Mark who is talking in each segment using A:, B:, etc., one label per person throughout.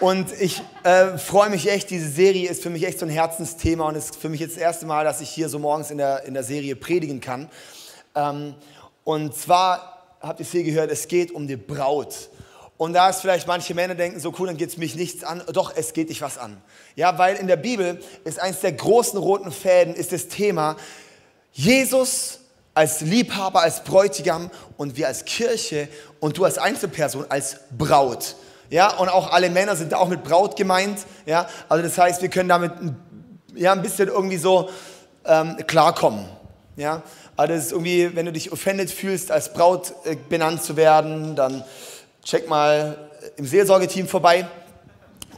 A: Und ich äh, freue mich echt, diese Serie ist für mich echt so ein Herzensthema und ist für mich jetzt das erste Mal, dass ich hier so morgens in der, in der Serie predigen kann. Ähm, und zwar habt ihr viel gehört, es geht um die Braut. Und da ist vielleicht manche Männer denken, so cool, dann geht es mich nichts an. Doch, es geht dich was an. Ja, weil in der Bibel ist eins der großen roten Fäden, ist das Thema Jesus als Liebhaber, als Bräutigam und wir als Kirche und du als Einzelperson als Braut. Ja, und auch alle Männer sind da auch mit Braut gemeint. Ja, also das heißt, wir können damit ja, ein bisschen irgendwie so ähm, klarkommen. Ja, also das ist irgendwie, wenn du dich offended fühlst, als Braut äh, benannt zu werden, dann check mal im Seelsorgeteam vorbei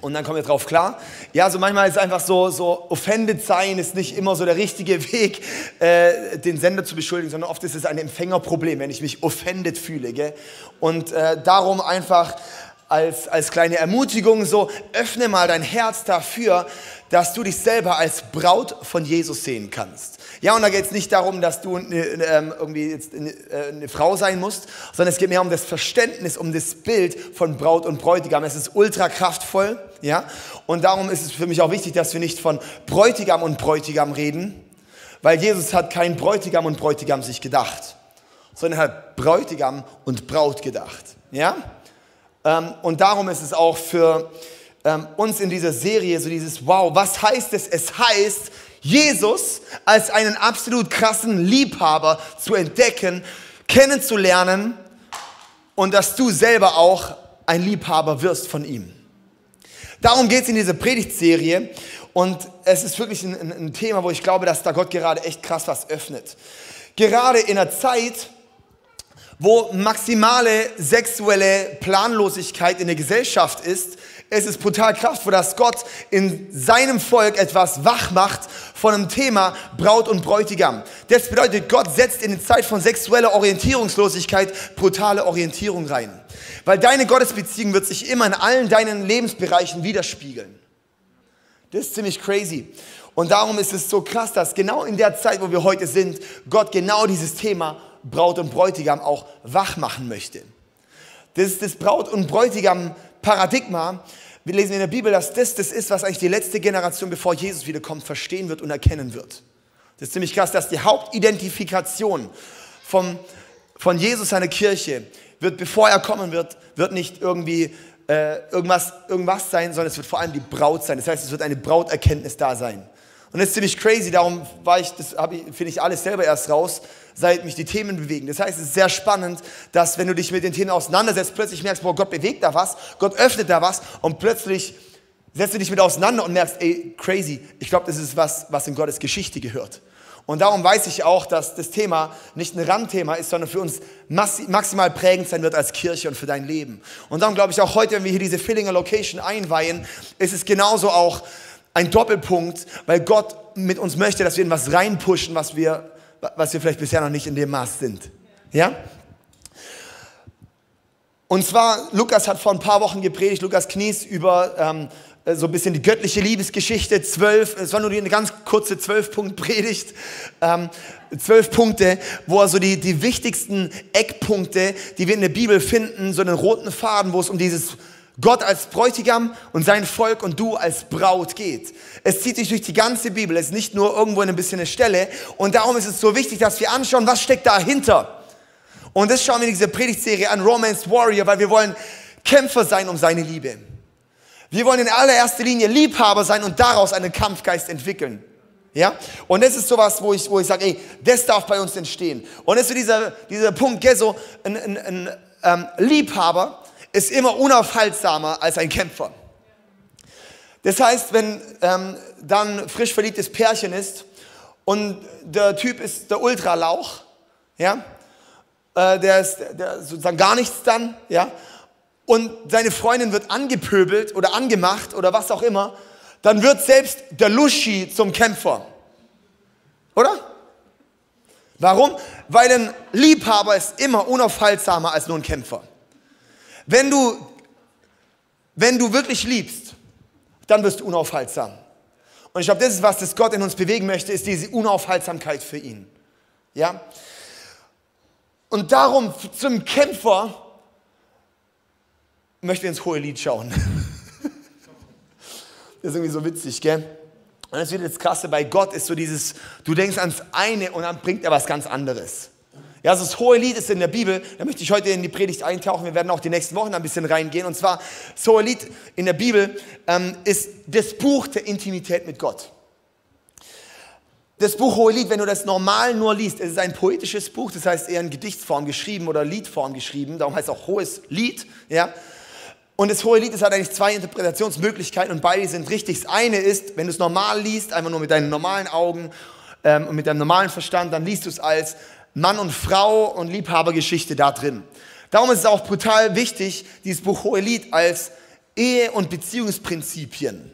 A: und dann kommen wir drauf klar. Ja, so manchmal ist einfach so, so offended sein ist nicht immer so der richtige Weg, äh, den Sender zu beschuldigen, sondern oft ist es ein Empfängerproblem, wenn ich mich offended fühle. Gell? Und äh, darum einfach als, als kleine Ermutigung so, öffne mal dein Herz dafür, dass du dich selber als Braut von Jesus sehen kannst. Ja, und da geht es nicht darum, dass du ähm, irgendwie jetzt eine, äh, eine, Frau sein musst, sondern es geht mehr um das Verständnis, um das Bild von Braut und Bräutigam. Es ist ultra kraftvoll, ja, und darum ist es für mich auch wichtig, dass wir nicht von Bräutigam und Bräutigam reden, weil Jesus hat kein Bräutigam und Bräutigam sich gedacht, sondern hat Bräutigam und Braut gedacht, ja. Ähm, und darum ist es auch für ähm, uns in dieser Serie so dieses Wow, was heißt es? Es heißt, Jesus als einen absolut krassen Liebhaber zu entdecken, kennenzulernen und dass du selber auch ein Liebhaber wirst von ihm. Darum geht es in dieser Predigtserie und es ist wirklich ein, ein, Thema, wo ich glaube, dass da Gott gerade echt krass was öffnet. Gerade in einer Zeit, wo maximale sexuelle Planlosigkeit in der Gesellschaft ist, es ist brutal kraftvoll, dass Gott in seinem Volk etwas wach macht von einem Thema Braut und Bräutigam. Das bedeutet, Gott setzt in die Zeit von sexueller Orientierungslosigkeit brutale Orientierung rein. Weil deine Gottesbeziehung wird sich immer in allen deinen Lebensbereichen widerspiegeln. Das ist ziemlich crazy. Und darum ist es so krass, dass genau in der Zeit, wo wir heute sind, Gott genau dieses Thema Braut und Bräutigam auch wach machen möchte. Das ist das Braut- und Bräutigam-Paradigma. Wir lesen in der Bibel, dass das das ist, was eigentlich die letzte Generation, bevor Jesus wiederkommt, verstehen wird und erkennen wird. Das ist ziemlich krass, dass die Hauptidentifikation vom, von Jesus, seiner Kirche, wird, bevor er kommen wird, wird nicht irgendwie äh, irgendwas, irgendwas sein, sondern es wird vor allem die Braut sein. Das heißt, es wird eine Brauterkenntnis da sein. Und das ist ziemlich crazy, darum war ich, das finde ich alles selber erst raus, seit mich die Themen bewegen. Das heißt, es ist sehr spannend, dass wenn du dich mit den Themen auseinandersetzt, plötzlich merkst, boah, Gott bewegt da was, Gott öffnet da was und plötzlich setzt du dich mit auseinander und merkst, ey, crazy, ich glaube, das ist was, was in Gottes Geschichte gehört. Und darum weiß ich auch, dass das Thema nicht ein Randthema ist, sondern für uns maximal prägend sein wird als Kirche und für dein Leben. Und darum glaube ich auch heute, wenn wir hier diese Fillinger Location einweihen, ist es genauso auch ein Doppelpunkt, weil Gott mit uns möchte, dass wir in was reinpushen, was wir, was wir vielleicht bisher noch nicht in dem Maß sind. Ja? Und zwar, Lukas hat vor ein paar Wochen gepredigt, Lukas Knies, über ähm, so ein bisschen die göttliche Liebesgeschichte, zwölf, es war nur eine ganz kurze Zwölf-Punkt-Predigt, ähm, zwölf Punkte, wo er so die, die wichtigsten Eckpunkte, die wir in der Bibel finden, so einen roten Faden, wo es um dieses Gott als Bräutigam und sein Volk und du als Braut geht. Es zieht sich durch die ganze Bibel, es ist nicht nur irgendwo ein bisschen eine Stelle. Und darum ist es so wichtig, dass wir anschauen, was steckt dahinter. Und das schauen wir in dieser Predigtserie an, Romance Warrior, weil wir wollen Kämpfer sein um seine Liebe. Wir wollen in allererster Linie Liebhaber sein und daraus einen Kampfgeist entwickeln. Ja? Und das ist sowas, wo ich, wo ich sage, ey, das darf bei uns entstehen. Und das ist so dieser, dieser Punkt, gell, so ein, ein, ein ähm, Liebhaber ist immer unaufhaltsamer als ein Kämpfer. Das heißt, wenn ähm, dann frisch verliebtes Pärchen ist und der Typ ist der Ultralauch, ja, äh, der ist der sozusagen gar nichts dann, ja, und seine Freundin wird angepöbelt oder angemacht oder was auch immer, dann wird selbst der Luschi zum Kämpfer. Oder? Warum? Weil ein Liebhaber ist immer unaufhaltsamer als nur ein Kämpfer. Wenn du, wenn du wirklich liebst, dann wirst du unaufhaltsam. Und ich glaube, das ist was, das Gott in uns bewegen möchte, ist diese Unaufhaltsamkeit für ihn. Ja? Und darum zum Kämpfer möchten wir ins hohe Lied schauen. das ist irgendwie so witzig, gell? Und das wird jetzt krasse, bei Gott ist so dieses, du denkst ans eine und dann bringt er was ganz anderes. Ja, also das hohe Lied ist in der Bibel, da möchte ich heute in die Predigt eintauchen, wir werden auch die nächsten Wochen ein bisschen reingehen. Und zwar, das hohe Lied in der Bibel ähm, ist das Buch der Intimität mit Gott. Das Buch Hohe Lied, wenn du das normal nur liest, es ist ein poetisches Buch, das heißt eher in Gedichtsform geschrieben oder Liedform geschrieben, darum heißt es auch Hohes Lied, ja. Und das Hohe Lied, hat eigentlich zwei Interpretationsmöglichkeiten und beide sind richtig. Das eine ist, wenn du es normal liest, einfach nur mit deinen normalen Augen ähm, und mit deinem normalen Verstand, dann liest du es als Mann und Frau und Liebhabergeschichte da drin. Darum ist es auch brutal wichtig, dieses Buch Hohelied als Ehe- und Beziehungsprinzipien.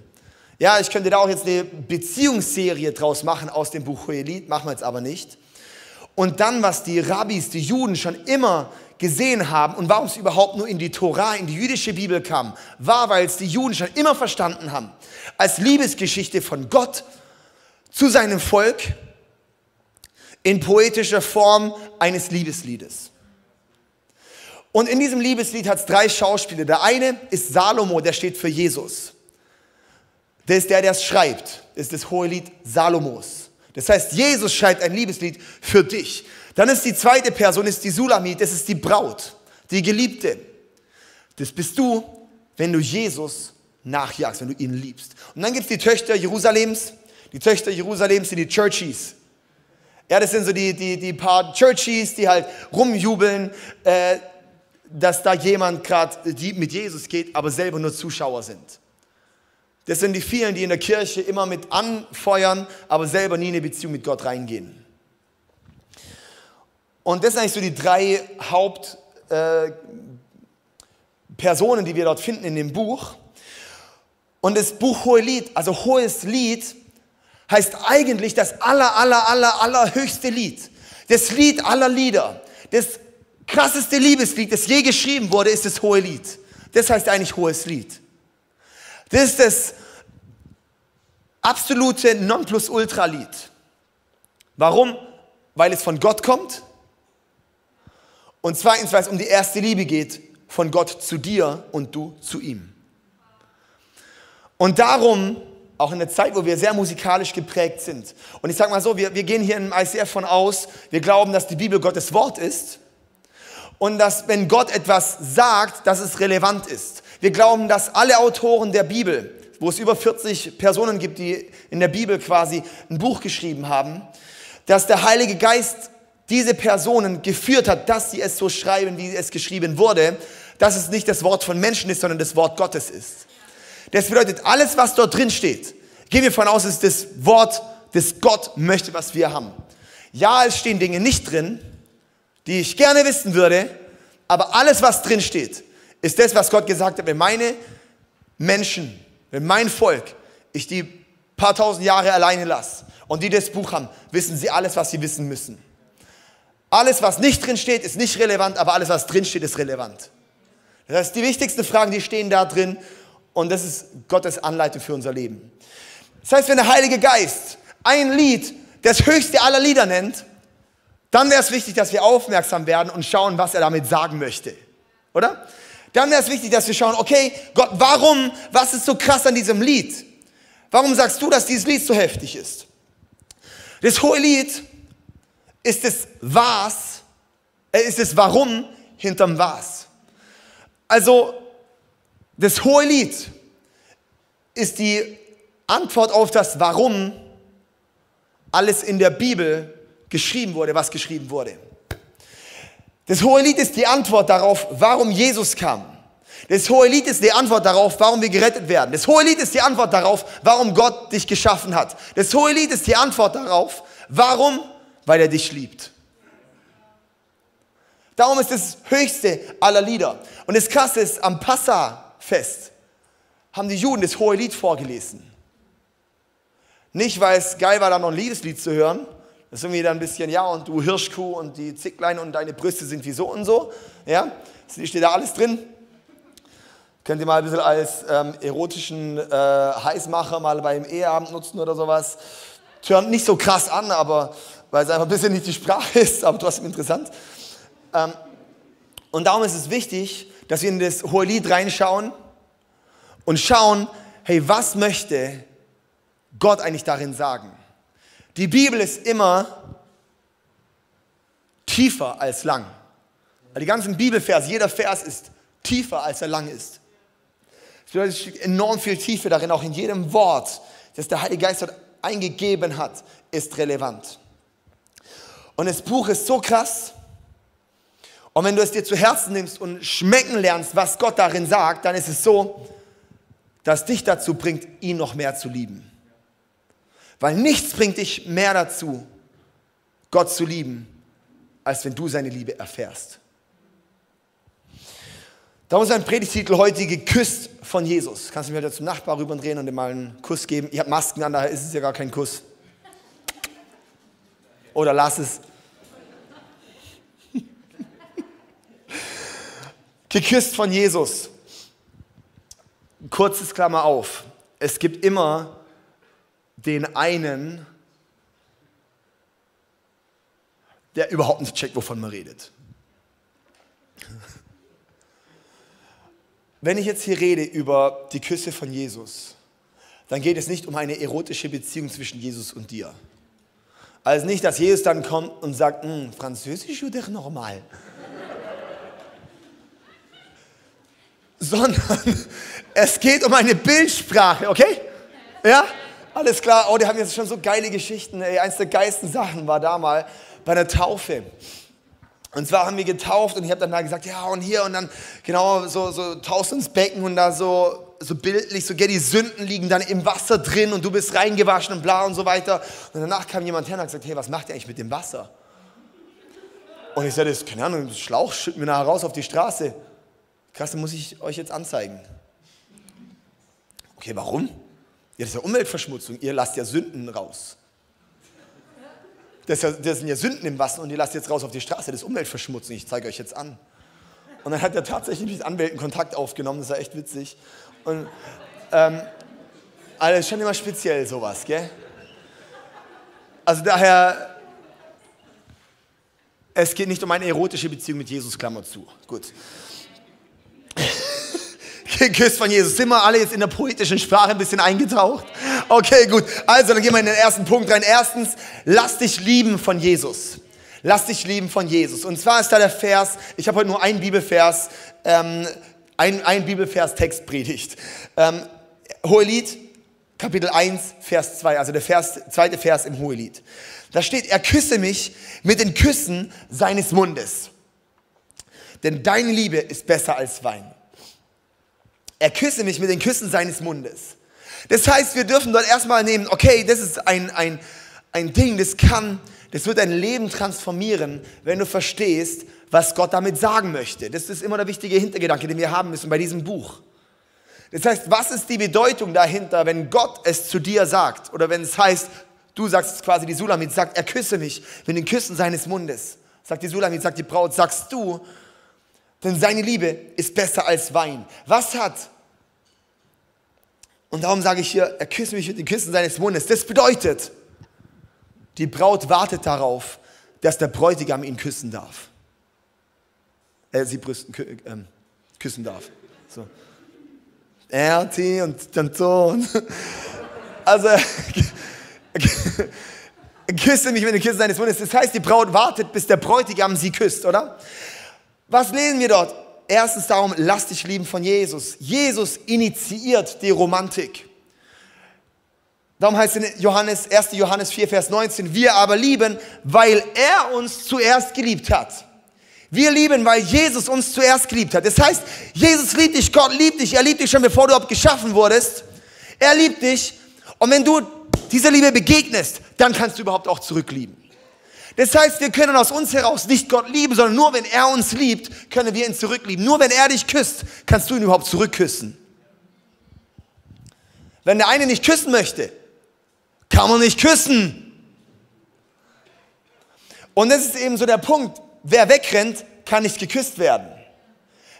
A: Ja, ich könnte da auch jetzt eine Beziehungsserie draus machen aus dem Buch Hohelied, machen wir jetzt aber nicht. Und dann, was die Rabbis, die Juden schon immer gesehen haben und warum es überhaupt nur in die Tora, in die jüdische Bibel kam, war, weil es die Juden schon immer verstanden haben, als Liebesgeschichte von Gott zu seinem Volk in poetischer Form eines Liebesliedes. Und in diesem Liebeslied hat es drei Schauspieler. Der eine ist Salomo, der steht für Jesus. Der ist der, der es schreibt. Das ist das hohe Lied Salomos. Das heißt, Jesus schreibt ein Liebeslied für dich. Dann ist die zweite Person, ist die Sulamit, das ist die Braut, die Geliebte. Das bist du, wenn du Jesus nachjagst, wenn du ihn liebst. Und dann gibt es die Töchter Jerusalems. Die Töchter Jerusalems sind die Churchies. Ja, das sind so die, die, die paar Churchies, die halt rumjubeln, äh, dass da jemand gerade mit Jesus geht, aber selber nur Zuschauer sind. Das sind die vielen, die in der Kirche immer mit anfeuern, aber selber nie in eine Beziehung mit Gott reingehen. Und das sind eigentlich so die drei Hauptpersonen, äh, die wir dort finden in dem Buch. Und das Buch Hohe Lied, also Hohes Lied, heißt eigentlich das aller, aller, aller, allerhöchste Lied. Das Lied aller Lieder. Das krasseste Liebeslied, das je geschrieben wurde, ist das Hohe Lied. Das heißt eigentlich Hohes Lied. Das ist das absolute Nonplusultra-Lied. Warum? Weil es von Gott kommt. Und zweitens, weil es um die erste Liebe geht, von Gott zu dir und du zu ihm. Und darum auch in der Zeit, wo wir sehr musikalisch geprägt sind. Und ich sage mal so, wir, wir gehen hier im ICF von aus, wir glauben, dass die Bibel Gottes Wort ist und dass, wenn Gott etwas sagt, dass es relevant ist. Wir glauben, dass alle Autoren der Bibel, wo es über 40 Personen gibt, die in der Bibel quasi ein Buch geschrieben haben, dass der Heilige Geist diese Personen geführt hat, dass sie es so schreiben, wie es geschrieben wurde, dass es nicht das Wort von Menschen ist, sondern das Wort Gottes ist. Das bedeutet, alles, was dort drin steht, gehen wir von aus, ist das Wort, das Gott möchte, was wir haben. Ja, es stehen Dinge nicht drin, die ich gerne wissen würde, aber alles, was drin steht, ist das, was Gott gesagt hat. Wenn meine Menschen, wenn mein Volk, ich die paar tausend Jahre alleine lasse und die das Buch haben, wissen sie alles, was sie wissen müssen. Alles, was nicht drin steht, ist nicht relevant, aber alles, was drin steht, ist relevant. Das heißt, die wichtigsten Fragen, die stehen da drin und das ist Gottes Anleitung für unser Leben. Das heißt, wenn der Heilige Geist ein Lied das höchste aller Lieder nennt, dann wäre es wichtig, dass wir aufmerksam werden und schauen, was er damit sagen möchte. Oder? Dann wäre es wichtig, dass wir schauen, okay, Gott, warum, was ist so krass an diesem Lied? Warum sagst du, dass dieses Lied so heftig ist? Das hohe Lied ist es was, äh, ist es warum hinterm was. Also, das hohe Lied ist die Antwort auf das Warum alles in der Bibel geschrieben wurde, was geschrieben wurde. Das Hohelied ist die Antwort darauf, warum Jesus kam. Das Hohelied ist die Antwort darauf, warum wir gerettet werden. Das Hohelied ist die Antwort darauf, warum Gott dich geschaffen hat. Das Hohelied ist die Antwort darauf, warum? Weil er dich liebt. Darum ist das höchste aller Lieder. Und das Krasse ist, am Passa-Fest haben die Juden das Hohelied vorgelesen. Nicht, weil es geil war, da noch ein Liebeslied zu hören. Das ist irgendwie dann ein bisschen, ja, und du Hirschkuh und die Zicklein und deine Brüste sind wie so und so. Ja, das steht da alles drin. Könnt ihr mal ein bisschen als ähm, erotischen äh, Heißmacher mal beim Eheabend nutzen oder sowas. Hört nicht so krass an, aber weil es einfach ein bisschen nicht die Sprache ist, aber trotzdem interessant. Ähm, und darum ist es wichtig, dass wir in das hohe Lied reinschauen und schauen, hey, was möchte Gott eigentlich darin sagen? Die Bibel ist immer tiefer als lang. Die ganzen Bibelvers, jeder Vers ist tiefer, als er lang ist. Es bedeutet, enorm viel Tiefe darin, auch in jedem Wort, das der Heilige Geist dort eingegeben hat, ist relevant. Und das Buch ist so krass. Und wenn du es dir zu Herzen nimmst und schmecken lernst, was Gott darin sagt, dann ist es so, dass dich dazu bringt, ihn noch mehr zu lieben. Weil nichts bringt dich mehr dazu, Gott zu lieben, als wenn du seine Liebe erfährst. Darum ist ein Predigtitel heute geküsst von Jesus. Kannst du mir wieder zum Nachbar rüberdrehen und ihm mal einen Kuss geben? Ich habe Masken an, daher ist es ja gar kein Kuss. Oder lass es. Geküsst von Jesus. Kurzes Klammer auf. Es gibt immer den einen, der überhaupt nicht checkt, wovon man redet. Wenn ich jetzt hier rede über die Küsse von Jesus, dann geht es nicht um eine erotische Beziehung zwischen Jesus und dir. Also nicht, dass Jesus dann kommt und sagt, hm, Französisch oder normal? Sondern es geht um eine Bildsprache, okay? Ja? Alles klar. Oh, die haben jetzt schon so geile Geschichten. Ey, eins der geilsten Sachen war da mal bei der Taufe. Und zwar haben wir getauft und ich habe dann da gesagt, ja und hier und dann genau so, so tauchst ins Becken und da so, so bildlich, so gell, die Sünden liegen dann im Wasser drin und du bist reingewaschen und bla und so weiter. Und danach kam jemand her und hat gesagt, hey, was macht ihr eigentlich mit dem Wasser? Und ich sagte, keine Ahnung, Schlauch schütten wir nachher raus auf die Straße. Krass, dann muss ich euch jetzt anzeigen. Okay, warum? Ja, das ist ja Umweltverschmutzung. Ihr lasst ja Sünden raus. Das, das sind ja Sünden im Wasser und die lasst jetzt raus auf die Straße. Das ist Umweltverschmutzung. Ich zeige euch jetzt an. Und dann hat er tatsächlich mit Anwälten Kontakt aufgenommen. Das war echt witzig. Und ähm, also ist schon immer speziell sowas, gell? Also daher, es geht nicht um eine erotische Beziehung mit Jesus, Klammer zu. Gut geküsst von Jesus. Sind wir alle jetzt in der poetischen Sprache ein bisschen eingetaucht? Okay, gut. Also, dann gehen wir in den ersten Punkt rein. Erstens, lass dich lieben von Jesus. Lass dich lieben von Jesus. Und zwar ist da der Vers, ich habe heute nur einen Bibelvers, ähm, ein, ein Bibelvers Textpredigt. Ähm, Hohelied, Kapitel 1, Vers 2, also der Vers, zweite Vers im Hohelied. Da steht, er küsse mich mit den Küssen seines Mundes. Denn deine Liebe ist besser als Wein. Er küsse mich mit den Küssen seines Mundes. Das heißt, wir dürfen dort erstmal nehmen, okay, das ist ein, ein, ein Ding, das kann, das wird dein Leben transformieren, wenn du verstehst, was Gott damit sagen möchte. Das ist immer der wichtige Hintergedanke, den wir haben müssen bei diesem Buch. Das heißt, was ist die Bedeutung dahinter, wenn Gott es zu dir sagt? Oder wenn es heißt, du sagst quasi, die Sulamit sagt, er küsse mich mit den Küssen seines Mundes. Sagt die Sulamit, sagt die Braut, sagst du, denn seine Liebe ist besser als Wein. Was hat, und darum sage ich hier, er küsst mich mit den Küssen seines Mundes. Das bedeutet, die Braut wartet darauf, dass der Bräutigam ihn küssen darf. Er sie brüsten, kü äh, küssen darf. So. Er, sie und dann so. Also, küsse mich mit den Küssen seines Mundes. Das heißt, die Braut wartet, bis der Bräutigam sie küsst, oder? Was lesen wir dort? Erstens darum, lass dich lieben von Jesus. Jesus initiiert die Romantik. Darum heißt es in Johannes, 1. Johannes 4, Vers 19, wir aber lieben, weil er uns zuerst geliebt hat. Wir lieben, weil Jesus uns zuerst geliebt hat. Das heißt, Jesus liebt dich, Gott liebt dich, er liebt dich schon bevor du überhaupt geschaffen wurdest. Er liebt dich. Und wenn du dieser Liebe begegnest, dann kannst du überhaupt auch zurücklieben. Das heißt, wir können aus uns heraus nicht Gott lieben, sondern nur wenn er uns liebt, können wir ihn zurücklieben. Nur wenn er dich küsst, kannst du ihn überhaupt zurückküssen. Wenn der eine nicht küssen möchte, kann man nicht küssen. Und das ist eben so der Punkt. Wer wegrennt, kann nicht geküsst werden.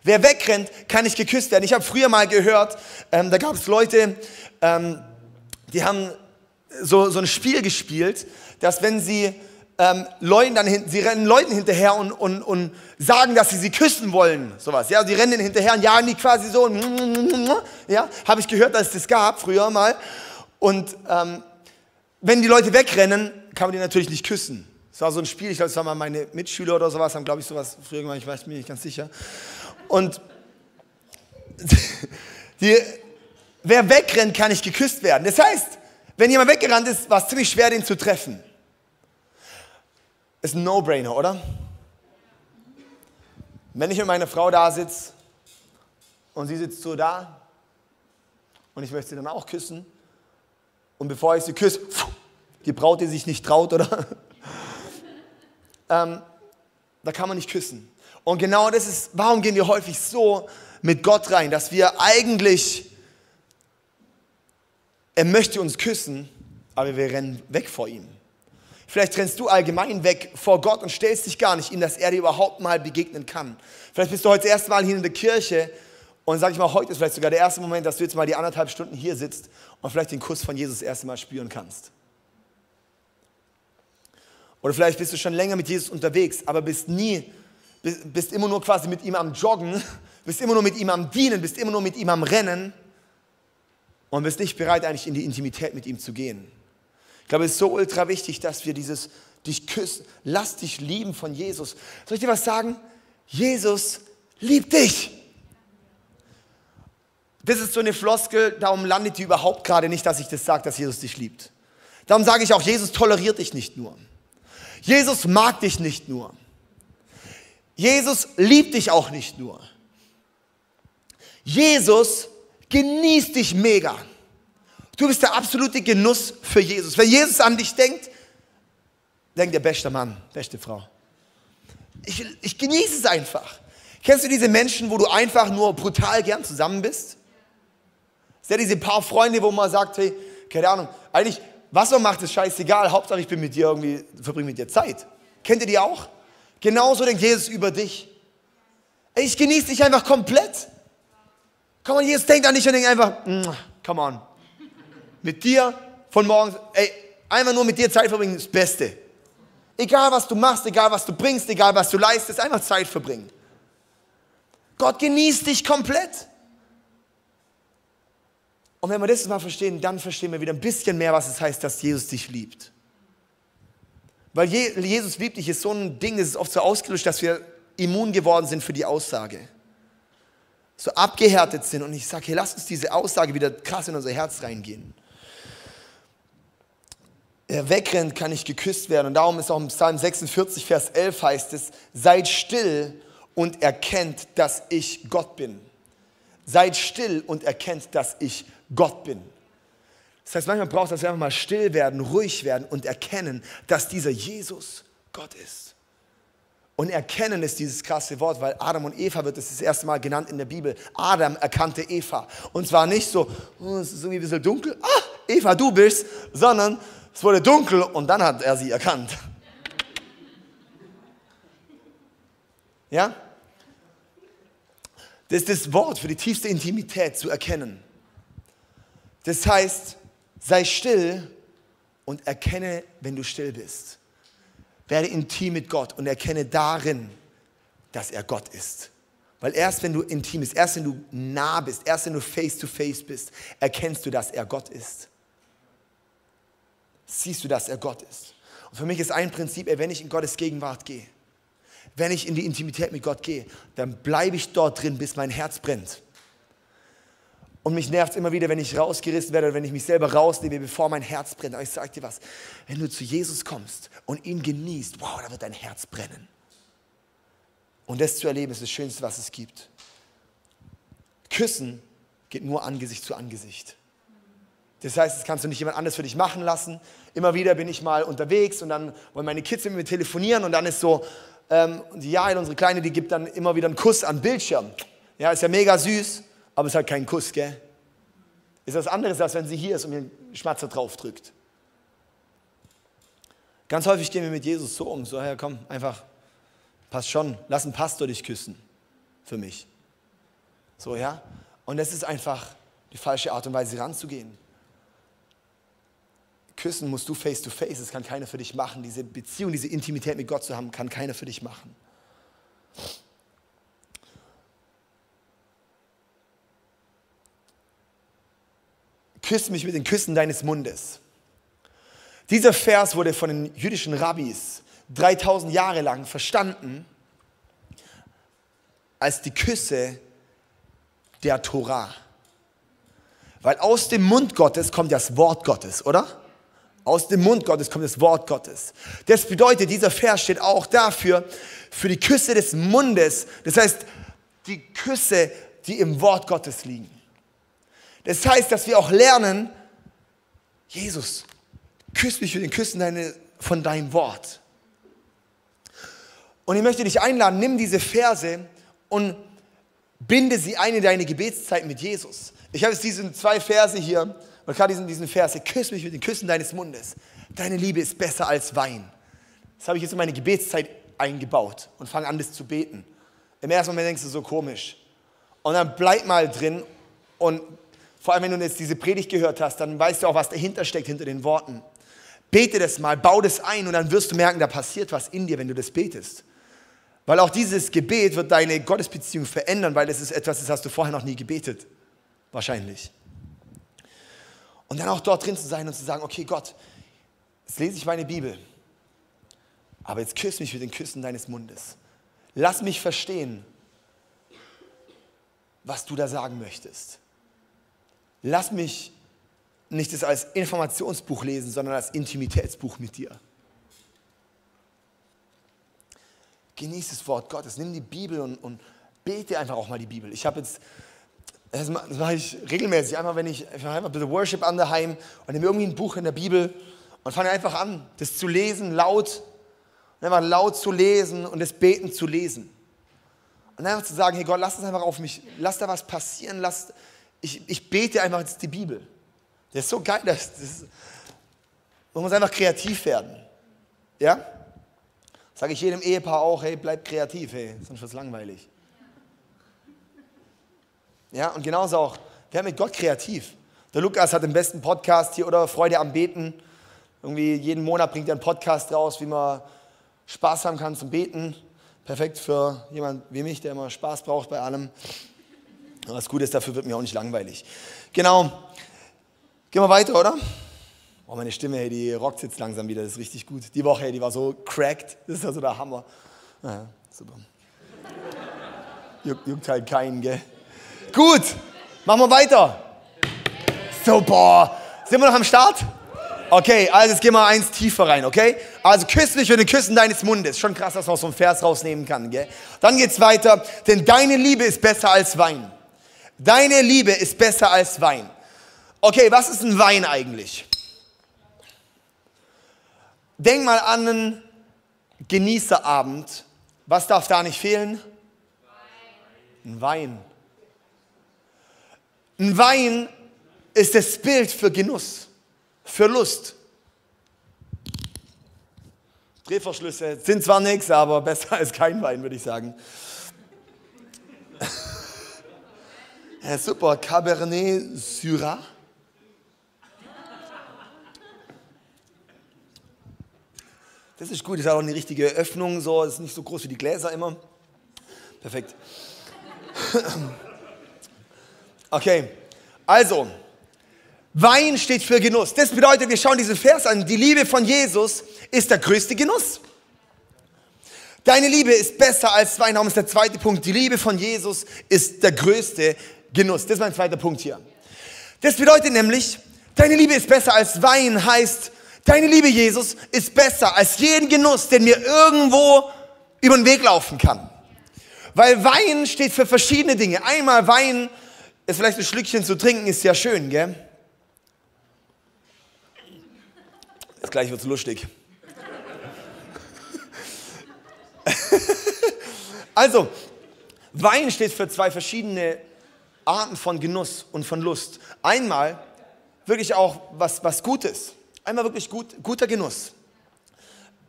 A: Wer wegrennt, kann nicht geküsst werden. Ich habe früher mal gehört, ähm, da gab es Leute, ähm, die haben so, so ein Spiel gespielt, dass wenn sie ähm, Leuten dann hin, sie rennen Leuten hinterher und, und, und sagen, dass sie sie küssen wollen, sowas. Ja, sie rennen ihnen hinterher und jagen die quasi so. Ja, habe ich gehört, dass es das gab früher mal. Und ähm, wenn die Leute wegrennen, kann man die natürlich nicht küssen. Das war so ein Spiel, ich glaube, das waren mal meine Mitschüler oder sowas, haben, glaube ich, sowas früher gemacht, ich weiß mir nicht ganz sicher. Und die, wer wegrennt, kann nicht geküsst werden. Das heißt, wenn jemand weggerannt ist, war es ziemlich schwer, den zu treffen. Ist ein No-Brainer, oder? Wenn ich mit meiner Frau da sitze und sie sitzt so da und ich möchte sie dann auch küssen und bevor ich sie küsse, die Braut, die sich nicht traut, oder? ähm, da kann man nicht küssen. Und genau das ist, warum gehen wir häufig so mit Gott rein, dass wir eigentlich, er möchte uns küssen, aber wir rennen weg vor ihm. Vielleicht rennst du allgemein weg vor Gott und stellst dich gar nicht ihm, dass er dir überhaupt mal begegnen kann. Vielleicht bist du heute das erste Mal hier in der Kirche und sag ich mal, heute ist vielleicht sogar der erste Moment, dass du jetzt mal die anderthalb Stunden hier sitzt und vielleicht den Kuss von Jesus das erste Mal spüren kannst. Oder vielleicht bist du schon länger mit Jesus unterwegs, aber bist nie, bist immer nur quasi mit ihm am Joggen, bist immer nur mit ihm am Dienen, bist immer nur mit ihm am Rennen und bist nicht bereit, eigentlich in die Intimität mit ihm zu gehen. Ich glaube, es ist so ultra wichtig, dass wir dieses dich küssen, lass dich lieben von Jesus. Soll ich dir was sagen? Jesus liebt dich. Das ist so eine Floskel, darum landet die überhaupt gerade nicht, dass ich das sage, dass Jesus dich liebt. Darum sage ich auch, Jesus toleriert dich nicht nur. Jesus mag dich nicht nur. Jesus liebt dich auch nicht nur. Jesus genießt dich mega. Du bist der absolute Genuss für Jesus. Wenn Jesus an dich denkt, denkt der beste Mann, beste Frau. Ich, ich genieße es einfach. Kennst du diese Menschen, wo du einfach nur brutal gern zusammen bist? Ist ja diese paar Freunde, wo man sagt, hey, keine Ahnung, eigentlich, was man macht, ist scheißegal, Hauptsache ich bin mit dir irgendwie, verbringe mit dir Zeit. Kennt ihr die auch? Genauso denkt Jesus über dich. Ich genieße dich einfach komplett. Komm on, Jesus denkt an dich und denkt einfach, come on, mit dir von morgens, ey, einfach nur mit dir Zeit verbringen, das Beste. Egal was du machst, egal was du bringst, egal was du leistest, einfach Zeit verbringen. Gott genießt dich komplett. Und wenn wir das mal verstehen, dann verstehen wir wieder ein bisschen mehr, was es heißt, dass Jesus dich liebt. Weil Jesus liebt dich ist so ein Ding, das ist oft so ausgelöscht, dass wir immun geworden sind für die Aussage. So abgehärtet sind. Und ich sage, hey, lass uns diese Aussage wieder krass in unser Herz reingehen wegrennt, kann nicht geküsst werden. Und darum ist auch im Psalm 46, Vers 11 heißt es, seid still und erkennt, dass ich Gott bin. Seid still und erkennt, dass ich Gott bin. Das heißt, manchmal braucht es, dass wir einfach mal still werden, ruhig werden und erkennen, dass dieser Jesus Gott ist. Und erkennen ist dieses krasse Wort, weil Adam und Eva wird das, das erste Mal genannt in der Bibel. Adam erkannte Eva. Und zwar nicht so, oh, es ist irgendwie ein bisschen dunkel, ah, Eva, du bist, sondern es wurde dunkel und dann hat er sie erkannt. Ja? Das ist das Wort für die tiefste Intimität zu erkennen. Das heißt, sei still und erkenne, wenn du still bist. Werde intim mit Gott und erkenne darin, dass er Gott ist. Weil erst wenn du intim bist, erst wenn du nah bist, erst wenn du face to face bist, erkennst du, dass er Gott ist siehst du, dass er Gott ist. Und für mich ist ein Prinzip, wenn ich in Gottes Gegenwart gehe, wenn ich in die Intimität mit Gott gehe, dann bleibe ich dort drin, bis mein Herz brennt. Und mich nervt es immer wieder, wenn ich rausgerissen werde oder wenn ich mich selber rausnehme, bevor mein Herz brennt. Aber ich sage dir was, wenn du zu Jesus kommst und ihn genießt, wow, da wird dein Herz brennen. Und das zu erleben ist das Schönste, was es gibt. Küssen geht nur Angesicht zu Angesicht. Das heißt, das kannst du nicht jemand anders für dich machen lassen. Immer wieder bin ich mal unterwegs und dann wollen meine Kids mit mir telefonieren und dann ist so, ähm, die Jael, unsere Kleine, die gibt dann immer wieder einen Kuss an Bildschirm. Ja, ist ja mega süß, aber es ist halt kein Kuss, gell? Ist was anderes, als wenn sie hier ist und mir einen Schmatzer drauf drückt. Ganz häufig gehen wir mit Jesus so um, so, ja, komm, einfach, passt schon, lass einen Pastor dich küssen, für mich. So, ja? Und das ist einfach die falsche Art und Weise ranzugehen. Küssen musst du face to face, das kann keiner für dich machen. Diese Beziehung, diese Intimität mit Gott zu haben, kann keiner für dich machen. Küss mich mit den Küssen deines Mundes. Dieser Vers wurde von den jüdischen Rabbis 3000 Jahre lang verstanden als die Küsse der Torah. Weil aus dem Mund Gottes kommt das Wort Gottes, oder? Aus dem Mund Gottes kommt das Wort Gottes. Das bedeutet, dieser Vers steht auch dafür, für die Küsse des Mundes. Das heißt, die Küsse, die im Wort Gottes liegen. Das heißt, dass wir auch lernen, Jesus, küss mich für den Küssen deine, von deinem Wort. Und ich möchte dich einladen, nimm diese Verse und binde sie ein in deine Gebetszeit mit Jesus. Ich habe jetzt diese zwei Verse hier, und gerade diesen, diesen Vers, küss mich mit den Küssen deines Mundes. Deine Liebe ist besser als Wein. Das habe ich jetzt in meine Gebetszeit eingebaut und fange an, das zu beten. Im ersten Moment denkst du so komisch. Und dann bleib mal drin und vor allem, wenn du jetzt diese Predigt gehört hast, dann weißt du auch, was dahinter steckt, hinter den Worten. Bete das mal, bau das ein und dann wirst du merken, da passiert was in dir, wenn du das betest. Weil auch dieses Gebet wird deine Gottesbeziehung verändern, weil es ist etwas, das hast du vorher noch nie gebetet. Wahrscheinlich. Und dann auch dort drin zu sein und zu sagen, okay Gott, jetzt lese ich meine Bibel, aber jetzt küss mich mit den Küssen deines Mundes. Lass mich verstehen, was du da sagen möchtest. Lass mich nicht das als Informationsbuch lesen, sondern als Intimitätsbuch mit dir. Genieß das Wort Gottes, nimm die Bibel und, und bete einfach auch mal die Bibel. Ich habe jetzt das mache ich regelmäßig. Einmal, wenn ich, einfach ein bisschen Worship an daheim und nehme irgendwie ein Buch in der Bibel und fange einfach an, das zu lesen, laut. Und einfach laut zu lesen und das Beten zu lesen. Und einfach zu sagen, hey Gott, lass es einfach auf mich, lass da was passieren, lass, ich, ich bete einfach jetzt die Bibel. Das ist so geil, das, das man muss einfach kreativ werden. Ja? Sage ich jedem Ehepaar auch, hey, bleib kreativ, hey, sonst es langweilig. Ja, und genauso auch, wer mit Gott kreativ. Der Lukas hat den besten Podcast hier, oder? Freude am Beten. Irgendwie jeden Monat bringt er einen Podcast raus, wie man Spaß haben kann zum Beten. Perfekt für jemanden wie mich, der immer Spaß braucht bei allem. Was gut ist, dafür wird mir auch nicht langweilig. Genau. Gehen wir weiter, oder? Oh, meine Stimme, hey, die rockt jetzt langsam wieder, das ist richtig gut. Die Woche, hey, die war so cracked, das ist also der Hammer. Ja, super. Juckt halt keinen, gell? Gut, machen wir weiter. Super. Sind wir noch am Start? Okay, also jetzt gehen wir eins tiefer rein, okay? Also küss mich für den Küssen deines Mundes. Schon krass, dass man so einen Vers rausnehmen kann, gell? Dann geht's weiter. Denn deine Liebe ist besser als Wein. Deine Liebe ist besser als Wein. Okay, was ist ein Wein eigentlich? Denk mal an einen Genießerabend. Was darf da nicht fehlen? Ein Wein. Ein Wein ist das Bild für Genuss, für Lust. Drehverschlüsse sind zwar nichts, aber besser als kein Wein, würde ich sagen. Ja, super, Cabernet Syrah. Das ist gut, das hat auch eine richtige Öffnung, so, ist nicht so groß wie die Gläser immer. Perfekt. Okay, also, Wein steht für Genuss. Das bedeutet, wir schauen diesen Vers an, die Liebe von Jesus ist der größte Genuss. Deine Liebe ist besser als Wein. Darum ist der zweite Punkt. Die Liebe von Jesus ist der größte Genuss. Das ist mein zweiter Punkt hier. Das bedeutet nämlich, deine Liebe ist besser als Wein, heißt, deine Liebe, Jesus, ist besser als jeden Genuss, den mir irgendwo über den Weg laufen kann. Weil Wein steht für verschiedene Dinge. Einmal Wein, ist vielleicht ein Schlückchen zu trinken, ist ja schön, gell? Jetzt gleich wird's lustig. also, Wein steht für zwei verschiedene Arten von Genuss und von Lust. Einmal wirklich auch was, was Gutes. Einmal wirklich gut, guter Genuss.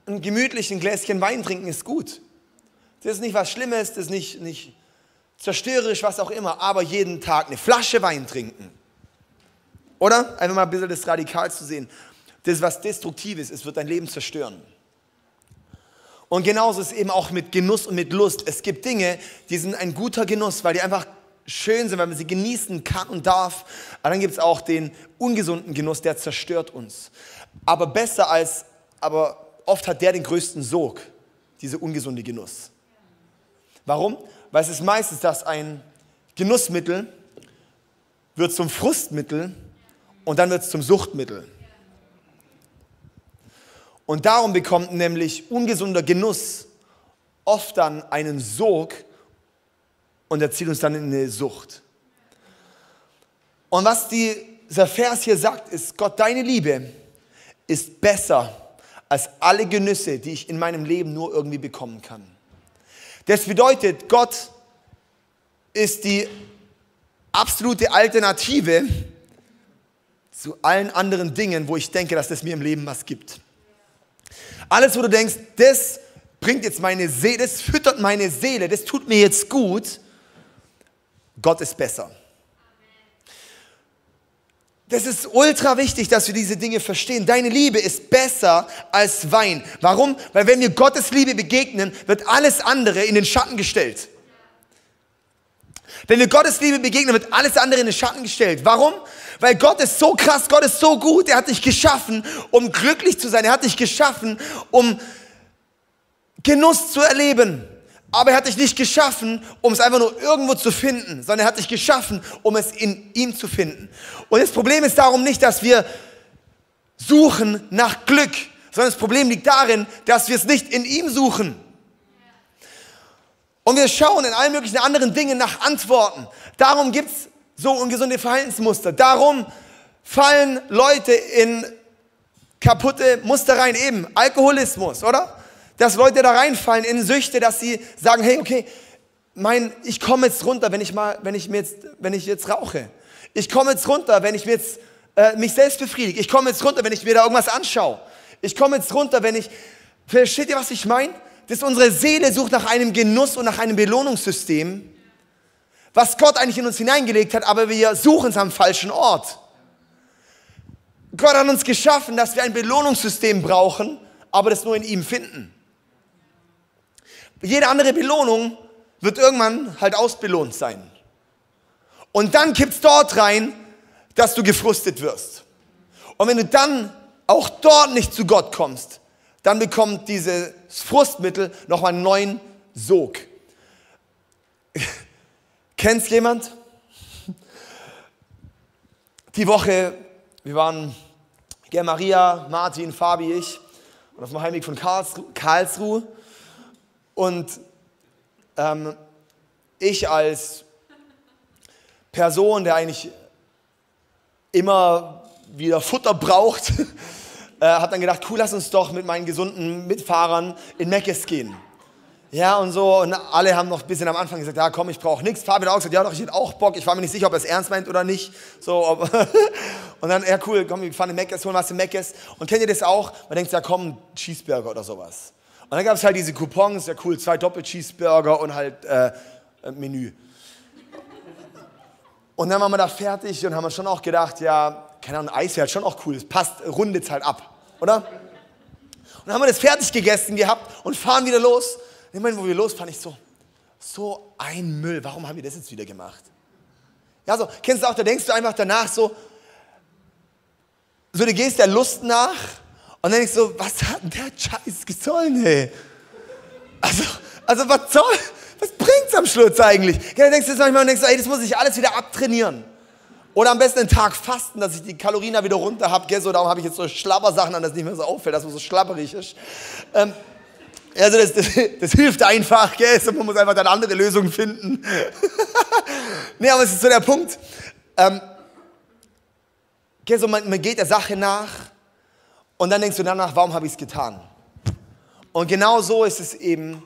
A: Ein gemütlichen Gläschen Wein trinken ist gut. Das ist nicht was Schlimmes, das ist nicht, nicht zerstörerisch, was auch immer, aber jeden Tag eine Flasche Wein trinken. Oder? Einfach mal ein bisschen das Radikal zu sehen. Das ist was Destruktives, es wird dein Leben zerstören. Und genauso ist eben auch mit Genuss und mit Lust. Es gibt Dinge, die sind ein guter Genuss, weil die einfach schön sind, weil man sie genießen kann und darf. Aber dann gibt es auch den ungesunden Genuss, der zerstört uns. Aber besser als, aber oft hat der den größten Sog, dieser ungesunde Genuss. Warum? Weil es ist meistens, dass ein Genussmittel wird zum Frustmittel und dann wird es zum Suchtmittel. Und darum bekommt nämlich ungesunder Genuss oft dann einen Sog und er zieht uns dann in eine Sucht. Und was dieser Vers hier sagt, ist, Gott, deine Liebe ist besser als alle Genüsse, die ich in meinem Leben nur irgendwie bekommen kann. Das bedeutet, Gott ist die absolute Alternative zu allen anderen Dingen, wo ich denke, dass das mir im Leben was gibt. Alles, wo du denkst, das bringt jetzt meine Seele, das füttert meine Seele, das tut mir jetzt gut, Gott ist besser. Das ist ultra wichtig, dass wir diese Dinge verstehen. Deine Liebe ist besser als Wein. Warum? Weil wenn wir Gottes Liebe begegnen, wird alles andere in den Schatten gestellt. Wenn wir Gottes Liebe begegnen, wird alles andere in den Schatten gestellt. Warum? Weil Gott ist so krass, Gott ist so gut, er hat dich geschaffen, um glücklich zu sein. Er hat dich geschaffen, um Genuss zu erleben. Aber er hat dich nicht geschaffen, um es einfach nur irgendwo zu finden, sondern er hat dich geschaffen, um es in ihm zu finden. Und das Problem ist darum nicht, dass wir suchen nach Glück, sondern das Problem liegt darin, dass wir es nicht in ihm suchen. Und wir schauen in allen möglichen anderen Dingen nach Antworten. Darum gibt es so ungesunde Verhaltensmuster. Darum fallen Leute in kaputte Muster rein, eben Alkoholismus, oder? Dass Leute da reinfallen in Süchte, dass sie sagen, hey, okay, mein, ich komme jetzt runter, wenn ich mal, wenn ich mir jetzt, wenn ich jetzt rauche. Ich komme jetzt runter, wenn ich mir jetzt äh, mich selbst befriedige. Ich komme jetzt runter, wenn ich mir da irgendwas anschaue. Ich komme jetzt runter, wenn ich, versteht ihr, was ich meine? Dass unsere Seele sucht nach einem Genuss und nach einem Belohnungssystem, was Gott eigentlich in uns hineingelegt hat, aber wir suchen es am falschen Ort. Gott hat uns geschaffen, dass wir ein Belohnungssystem brauchen, aber das nur in ihm finden. Jede andere Belohnung wird irgendwann halt ausbelohnt sein. Und dann kippt's dort rein, dass du gefrustet wirst. Und wenn du dann auch dort nicht zu Gott kommst, dann bekommt dieses Frustmittel nochmal einen neuen Sog. Kennst jemand? Die Woche, wir waren, Ger Maria, Martin, Fabi, ich, und auf dem Heimweg von Karlsruhe und ähm, ich als Person, der eigentlich immer wieder Futter braucht, äh, hat dann gedacht, cool, lass uns doch mit meinen gesunden Mitfahrern in Meckes gehen. Ja, und so, und alle haben noch ein bisschen am Anfang gesagt, ja komm, ich brauche nichts. Fabian auch gesagt, ja doch, ich hätte auch Bock. Ich war mir nicht sicher, ob er es ernst meint oder nicht. So, ob und dann, ja cool, komm, wir fahren in Meckes, holen was in Meckes. Und kennt ihr das auch? Man denkt, ja komm, Cheeseburger oder sowas. Und dann gab es halt diese Coupons, ja cool, zwei Doppel-Cheeseburger und halt äh, Menü. Und dann waren wir da fertig und haben schon auch gedacht, ja, keine Ahnung, Eis wäre halt schon auch cool, es passt, rundet halt ab, oder? Und dann haben wir das fertig gegessen gehabt und fahren wieder los. Ich meine, wo wir losfahren, ich so, so ein Müll, warum haben wir das jetzt wieder gemacht? Ja, so, kennst du auch, da denkst du einfach danach so, so du gehst der Lust nach und dann denkst du, was hat denn der Scheiß gesollen, ey? Also, also was soll, was bringt's am Schluss eigentlich? Ja, dann denkst du jetzt manchmal und denkst, ey, das muss ich alles wieder abtrainieren. Oder am besten einen Tag fasten, dass ich die Kalorien da wieder runter habe. So, darum habe ich jetzt so Schlabbersachen an, dass nicht mehr so auffällt, dass man so schlabberig ist. Ähm, also das, das, das, hilft einfach, gell? So, man muss einfach dann andere Lösungen finden. nee, aber es ist so der Punkt. Ähm, gell, so man, man geht der Sache nach und dann denkst du danach, warum habe ich es getan? Und genau so ist es eben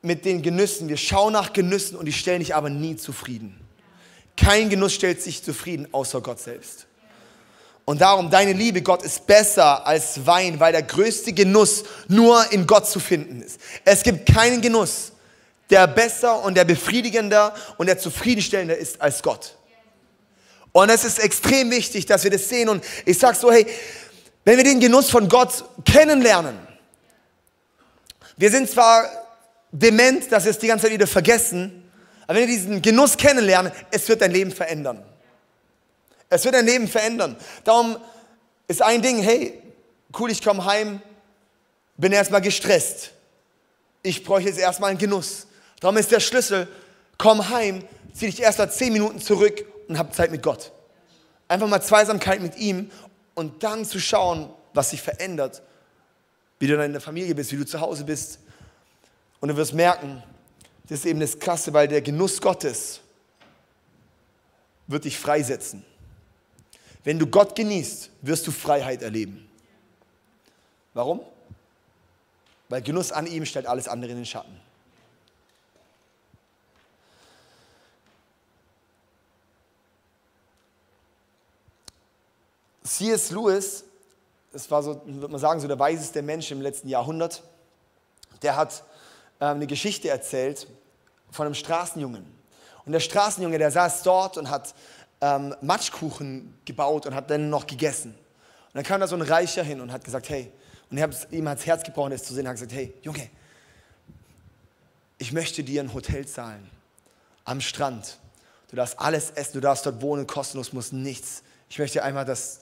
A: mit den Genüssen. Wir schauen nach Genüssen und die stellen dich aber nie zufrieden. Kein Genuss stellt sich zufrieden, außer Gott selbst. Und darum, deine Liebe, Gott, ist besser als Wein, weil der größte Genuss nur in Gott zu finden ist. Es gibt keinen Genuss, der besser und der befriedigender und der zufriedenstellender ist als Gott. Und es ist extrem wichtig, dass wir das sehen. Und ich sage so, hey, wenn wir den Genuss von Gott kennenlernen, wir sind zwar dement, dass wir es die ganze Zeit wieder vergessen, aber wenn wir diesen Genuss kennenlernen, es wird dein Leben verändern. Es wird dein Leben verändern. Darum ist ein Ding, hey, cool, ich komme heim, bin erstmal gestresst. Ich bräuchte jetzt erstmal einen Genuss. Darum ist der Schlüssel, komm heim, zieh dich erst mal zehn Minuten zurück und hab Zeit mit Gott. Einfach mal Zweisamkeit mit ihm und dann zu schauen, was sich verändert. Wie du in der Familie bist, wie du zu Hause bist. Und du wirst merken, das ist eben das Krasse, weil der Genuss Gottes wird dich freisetzen. Wenn du Gott genießt, wirst du Freiheit erleben. Warum? Weil Genuss an ihm stellt alles andere in den Schatten. C.S. Lewis, das war so, würde man sagen, so der weiseste Mensch im letzten Jahrhundert, der hat ähm, eine Geschichte erzählt von einem Straßenjungen. Und der Straßenjunge, der saß dort und hat ähm, Matschkuchen gebaut und hat dann noch gegessen. Und dann kam da so ein Reicher hin und hat gesagt, hey, und ihm ans Herz gebrochen, das zu sehen, hat gesagt, hey, Junge, ich möchte dir ein Hotel zahlen am Strand. Du darfst alles essen, du darfst dort wohnen, kostenlos, musst nichts. Ich möchte einmal das,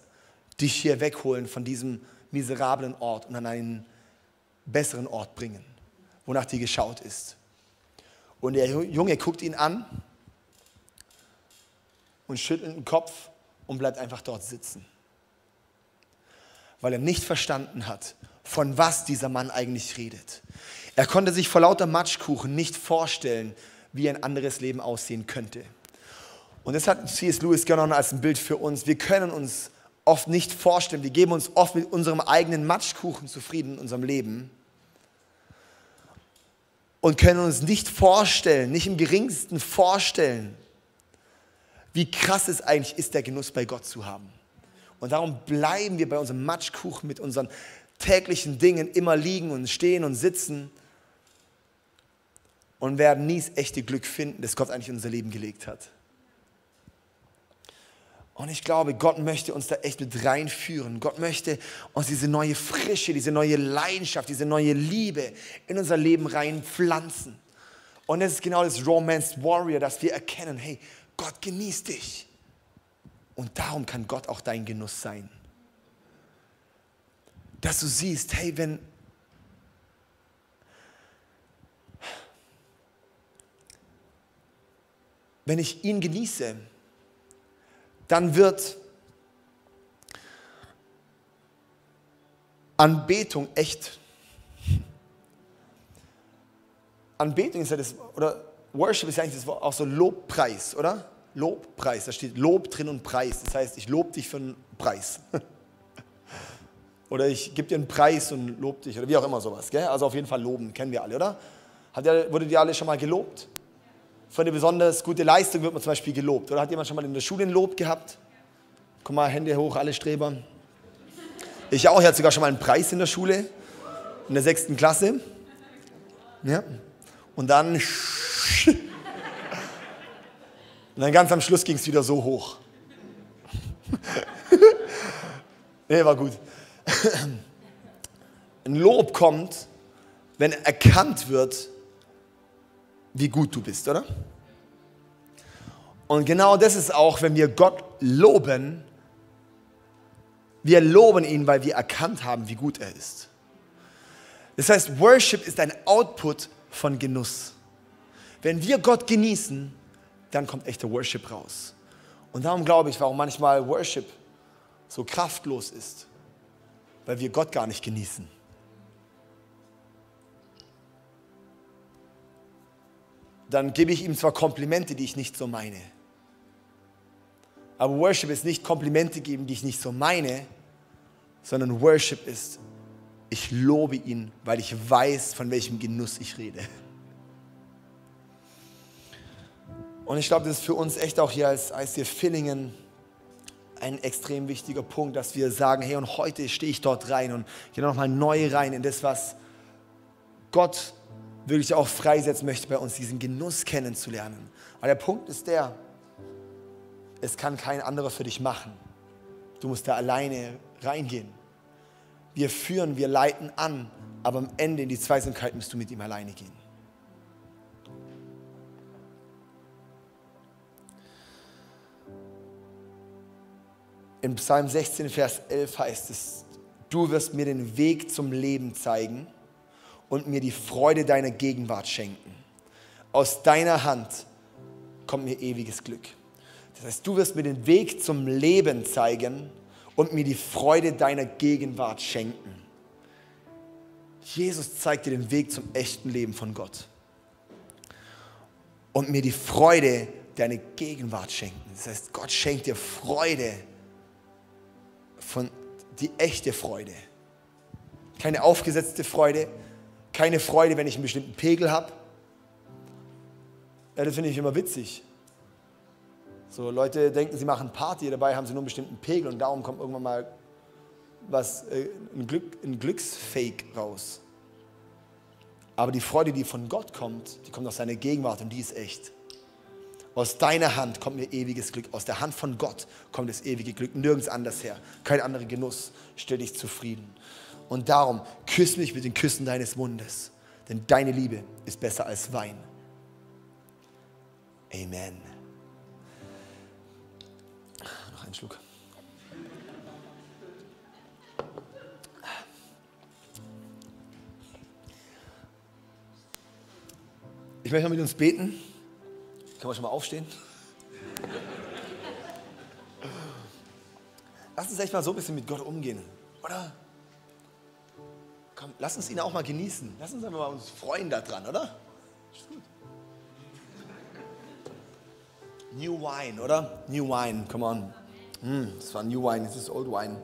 A: dich hier wegholen von diesem miserablen Ort und an einen besseren Ort bringen wonach dir geschaut ist. Und der Junge guckt ihn an und schüttelt den Kopf und bleibt einfach dort sitzen. Weil er nicht verstanden hat, von was dieser Mann eigentlich redet. Er konnte sich vor lauter Matschkuchen nicht vorstellen, wie ein anderes Leben aussehen könnte. Und das hat C.S. Lewis genommen als ein Bild für uns. Wir können uns oft nicht vorstellen, wir geben uns oft mit unserem eigenen Matschkuchen zufrieden in unserem Leben und können uns nicht vorstellen, nicht im geringsten vorstellen, wie krass es eigentlich ist, der Genuss bei Gott zu haben. Und darum bleiben wir bei unserem Matschkuchen mit unseren täglichen Dingen immer liegen und stehen und sitzen und werden nie das echte Glück finden, das Gott eigentlich in unser Leben gelegt hat. Und ich glaube, Gott möchte uns da echt mit reinführen. Gott möchte uns diese neue Frische, diese neue Leidenschaft, diese neue Liebe in unser Leben reinpflanzen. Und das ist genau das Romance Warrior, dass wir erkennen, hey, Gott genießt dich. Und darum kann Gott auch dein Genuss sein. Dass du siehst, hey, wenn, wenn ich ihn genieße, dann wird Anbetung echt. Anbetung ist ja das, oder Worship ist ja eigentlich das, auch so Lobpreis, oder? Lobpreis, da steht Lob drin und Preis. Das heißt, ich lobe dich für einen Preis. oder ich gebe dir einen Preis und lobe dich, oder wie auch immer sowas. Gell? Also auf jeden Fall loben, kennen wir alle, oder? Hat der, wurde dir alle schon mal gelobt? Für eine besonders gute Leistung wird man zum Beispiel gelobt. Oder hat jemand schon mal in der Schule ein Lob gehabt? Komm mal, Hände hoch, alle Streber. Ich auch, ich hatte sogar schon mal einen Preis in der Schule, in der sechsten Klasse. Ja. Und dann, und dann ganz am Schluss ging es wieder so hoch. nee, war gut. Ein Lob kommt, wenn erkannt wird, wie gut du bist, oder? Und genau das ist auch, wenn wir Gott loben, wir loben ihn, weil wir erkannt haben, wie gut er ist. Das heißt, Worship ist ein Output von Genuss. Wenn wir Gott genießen, dann kommt echter Worship raus. Und darum glaube ich, warum manchmal Worship so kraftlos ist, weil wir Gott gar nicht genießen. Dann gebe ich ihm zwar Komplimente, die ich nicht so meine. Aber Worship ist nicht Komplimente geben, die ich nicht so meine, sondern Worship ist, ich lobe ihn, weil ich weiß, von welchem Genuss ich rede. Und ich glaube, das ist für uns echt auch hier als ICF Fillingen ein extrem wichtiger Punkt, dass wir sagen, hey, und heute stehe ich dort rein und gehe nochmal neu rein in das, was Gott wirklich auch freisetzen möchte bei uns, diesen Genuss kennenzulernen. Aber der Punkt ist der, es kann kein anderer für dich machen. Du musst da alleine reingehen. Wir führen, wir leiten an, aber am Ende in die Zweisamkeit musst du mit ihm alleine gehen. In Psalm 16, Vers 11 heißt es, du wirst mir den Weg zum Leben zeigen und mir die Freude deiner Gegenwart schenken. Aus deiner Hand kommt mir ewiges Glück. Das heißt, du wirst mir den Weg zum Leben zeigen und mir die Freude deiner Gegenwart schenken. Jesus zeigt dir den Weg zum echten Leben von Gott. Und mir die Freude deiner Gegenwart schenken. Das heißt, Gott schenkt dir Freude von die echte Freude. Keine aufgesetzte Freude, keine Freude, wenn ich einen bestimmten Pegel habe. Ja, das finde ich immer witzig. So, Leute denken, sie machen Party, dabei haben sie nur einen bestimmten Pegel und darum kommt irgendwann mal was, äh, ein, Glück, ein Glücksfake raus. Aber die Freude, die von Gott kommt, die kommt aus seiner Gegenwart und die ist echt. Aus deiner Hand kommt mir ewiges Glück. Aus der Hand von Gott kommt das ewige Glück. Nirgends anders her. Kein anderer Genuss. Stell dich zufrieden. Und darum, küss mich mit den Küssen deines Mundes. Denn deine Liebe ist besser als Wein. Amen. Noch einen Schluck. Ich möchte mit uns beten. Können wir schon mal aufstehen? Lass uns echt mal so ein bisschen mit Gott umgehen, oder? Komm, lass uns ihn auch mal genießen. Lass uns einfach mal uns freuen daran, oder? Ist gut. New Wine, oder? New Wine, come on. Mm, das war New Wine, das ist Old Wine.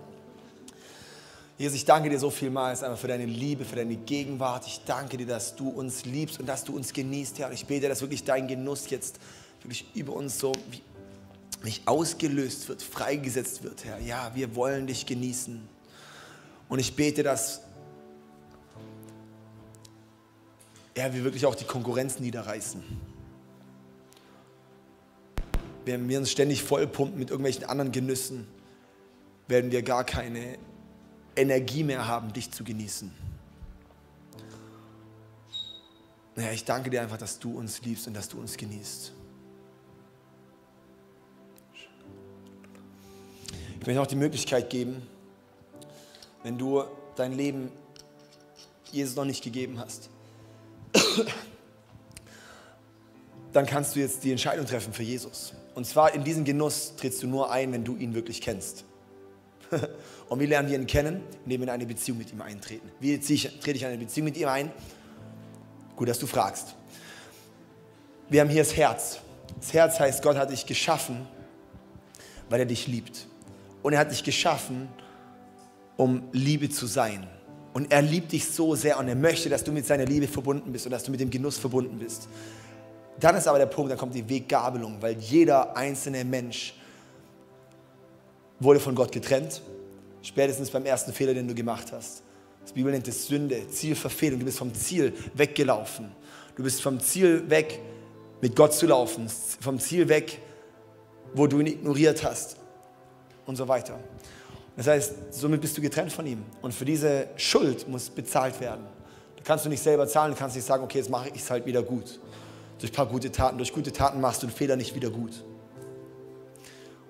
A: Jesus, ich danke dir so vielmals einfach für deine Liebe, für deine Gegenwart. Ich danke dir, dass du uns liebst und dass du uns genießt, Herr. Und ich bete, dass wirklich dein Genuss jetzt wirklich über uns so wie, nicht ausgelöst wird, freigesetzt wird, Herr. Ja, wir wollen dich genießen. Und ich bete, dass ja, wir wirklich auch die Konkurrenz niederreißen. Wenn wir uns ständig vollpumpen mit irgendwelchen anderen Genüssen, werden wir gar keine Energie mehr haben, dich zu genießen. Naja, ich danke dir einfach, dass du uns liebst und dass du uns genießt. Ich möchte auch die Möglichkeit geben, wenn du dein Leben Jesus noch nicht gegeben hast, dann kannst du jetzt die Entscheidung treffen für Jesus. Und zwar in diesen Genuss trittst du nur ein, wenn du ihn wirklich kennst. Und wie lernen wir ihn kennen? Indem wir in eine Beziehung mit ihm eintreten. Wie trete ich eine Beziehung mit ihm ein? Gut, dass du fragst. Wir haben hier das Herz. Das Herz heißt, Gott hat dich geschaffen, weil er dich liebt. Und er hat dich geschaffen, um Liebe zu sein. Und er liebt dich so sehr und er möchte, dass du mit seiner Liebe verbunden bist und dass du mit dem Genuss verbunden bist. Dann ist aber der Punkt, dann kommt die Weggabelung, weil jeder einzelne Mensch wurde von Gott getrennt, spätestens beim ersten Fehler, den du gemacht hast. Das Bibel nennt es Sünde, Zielverfehlung. Du bist vom Ziel weggelaufen. Du bist vom Ziel weg, mit Gott zu laufen, vom Ziel weg, wo du ihn ignoriert hast und so weiter. Das heißt, somit bist du getrennt von ihm. Und für diese Schuld muss bezahlt werden. Da kannst du nicht selber zahlen, du kannst nicht sagen, okay, jetzt mache ich es halt wieder gut. Durch ein paar gute Taten. Durch gute Taten machst du den Fehler nicht wieder gut.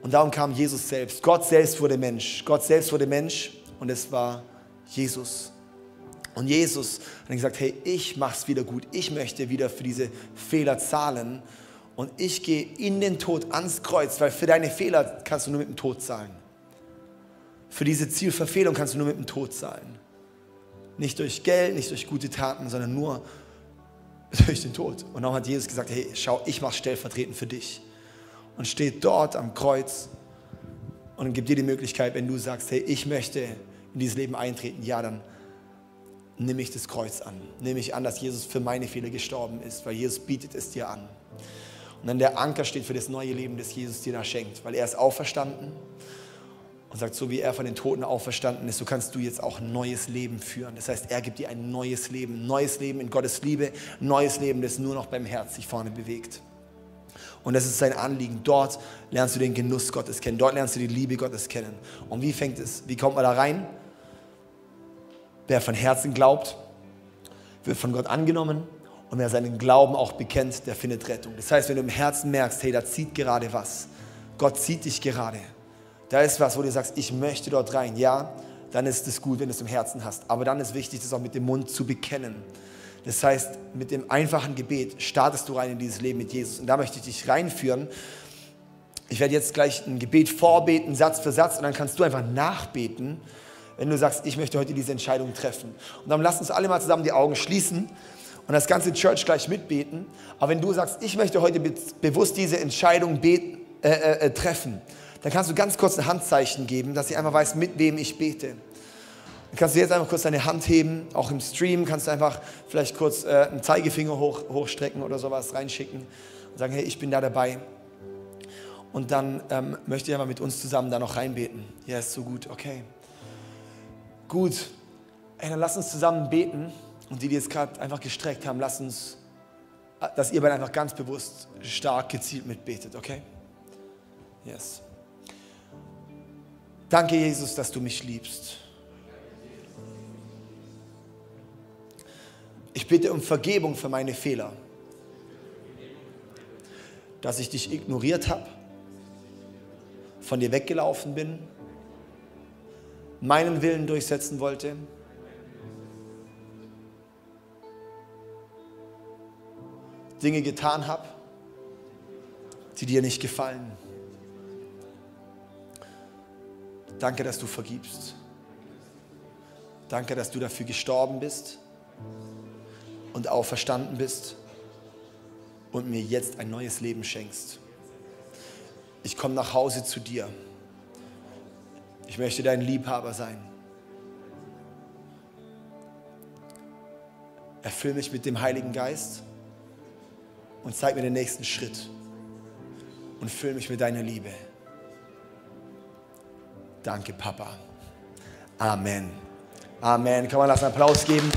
A: Und darum kam Jesus selbst. Gott selbst wurde Mensch. Gott selbst wurde Mensch und es war Jesus. Und Jesus hat gesagt, hey, ich mach's wieder gut. Ich möchte wieder für diese Fehler zahlen und ich gehe in den Tod ans Kreuz, weil für deine Fehler kannst du nur mit dem Tod zahlen. Für diese Zielverfehlung kannst du nur mit dem Tod zahlen. Nicht durch Geld, nicht durch gute Taten, sondern nur durch den Tod. Und dann hat Jesus gesagt, hey, schau, ich mache stellvertretend für dich. Und steht dort am Kreuz und gibt dir die Möglichkeit, wenn du sagst, hey, ich möchte in dieses Leben eintreten, ja, dann nehme ich das Kreuz an. Nehme ich an, dass Jesus für meine Fehler gestorben ist, weil Jesus bietet es dir an. Und dann der Anker steht für das neue Leben, das Jesus dir da schenkt, weil er ist auferstanden und sagt, so wie er von den Toten auferstanden ist, so kannst du jetzt auch ein neues Leben führen. Das heißt, er gibt dir ein neues Leben, neues Leben in Gottes Liebe, neues Leben, das nur noch beim Herz sich vorne bewegt. Und das ist sein Anliegen. Dort lernst du den Genuss Gottes kennen. Dort lernst du die Liebe Gottes kennen. Und wie fängt es? Wie kommt man da rein? Wer von Herzen glaubt, wird von Gott angenommen. Und wer seinen Glauben auch bekennt, der findet Rettung. Das heißt, wenn du im Herzen merkst, hey, da zieht gerade was. Gott zieht dich gerade. Da ist was, wo du sagst, ich möchte dort rein. Ja, dann ist es gut, wenn du es im Herzen hast. Aber dann ist wichtig, das auch mit dem Mund zu bekennen. Das heißt, mit dem einfachen Gebet startest du rein in dieses Leben mit Jesus. Und da möchte ich dich reinführen. Ich werde jetzt gleich ein Gebet vorbeten, Satz für Satz, und dann kannst du einfach nachbeten, wenn du sagst, ich möchte heute diese Entscheidung treffen. Und dann lass uns alle mal zusammen die Augen schließen und das ganze Church gleich mitbeten. Aber wenn du sagst, ich möchte heute be bewusst diese Entscheidung beten, äh, äh, äh, treffen, dann kannst du ganz kurz ein Handzeichen geben, dass ich einmal weiß, mit wem ich bete. Dann kannst du jetzt einfach kurz deine Hand heben, auch im Stream kannst du einfach vielleicht kurz äh, einen Zeigefinger hoch, hochstrecken oder sowas reinschicken und sagen, hey, ich bin da dabei. Und dann ähm, möchte ich einfach mit uns zusammen da noch reinbeten. Ja, ist so gut, okay. Gut, Ey, dann lass uns zusammen beten und die, die jetzt gerade einfach gestreckt haben, lass uns, dass ihr beide einfach ganz bewusst, stark, gezielt mitbetet, okay? Yes. Danke, Jesus, dass du mich liebst. Ich bitte um Vergebung für meine Fehler, dass ich dich ignoriert habe, von dir weggelaufen bin, meinen Willen durchsetzen wollte. Dinge getan habe, die dir nicht gefallen. Danke, dass du vergibst. Danke, dass du dafür gestorben bist und auferstanden bist und mir jetzt ein neues Leben schenkst. Ich komme nach Hause zu dir. Ich möchte dein Liebhaber sein. Erfüll mich mit dem Heiligen Geist und zeig mir den nächsten Schritt und füll mich mit deiner Liebe. Danke, Papa. Amen. Amen. Kann man das einen Applaus geben?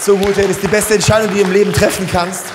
A: So gut, das ist die beste Entscheidung, die du im Leben treffen kannst.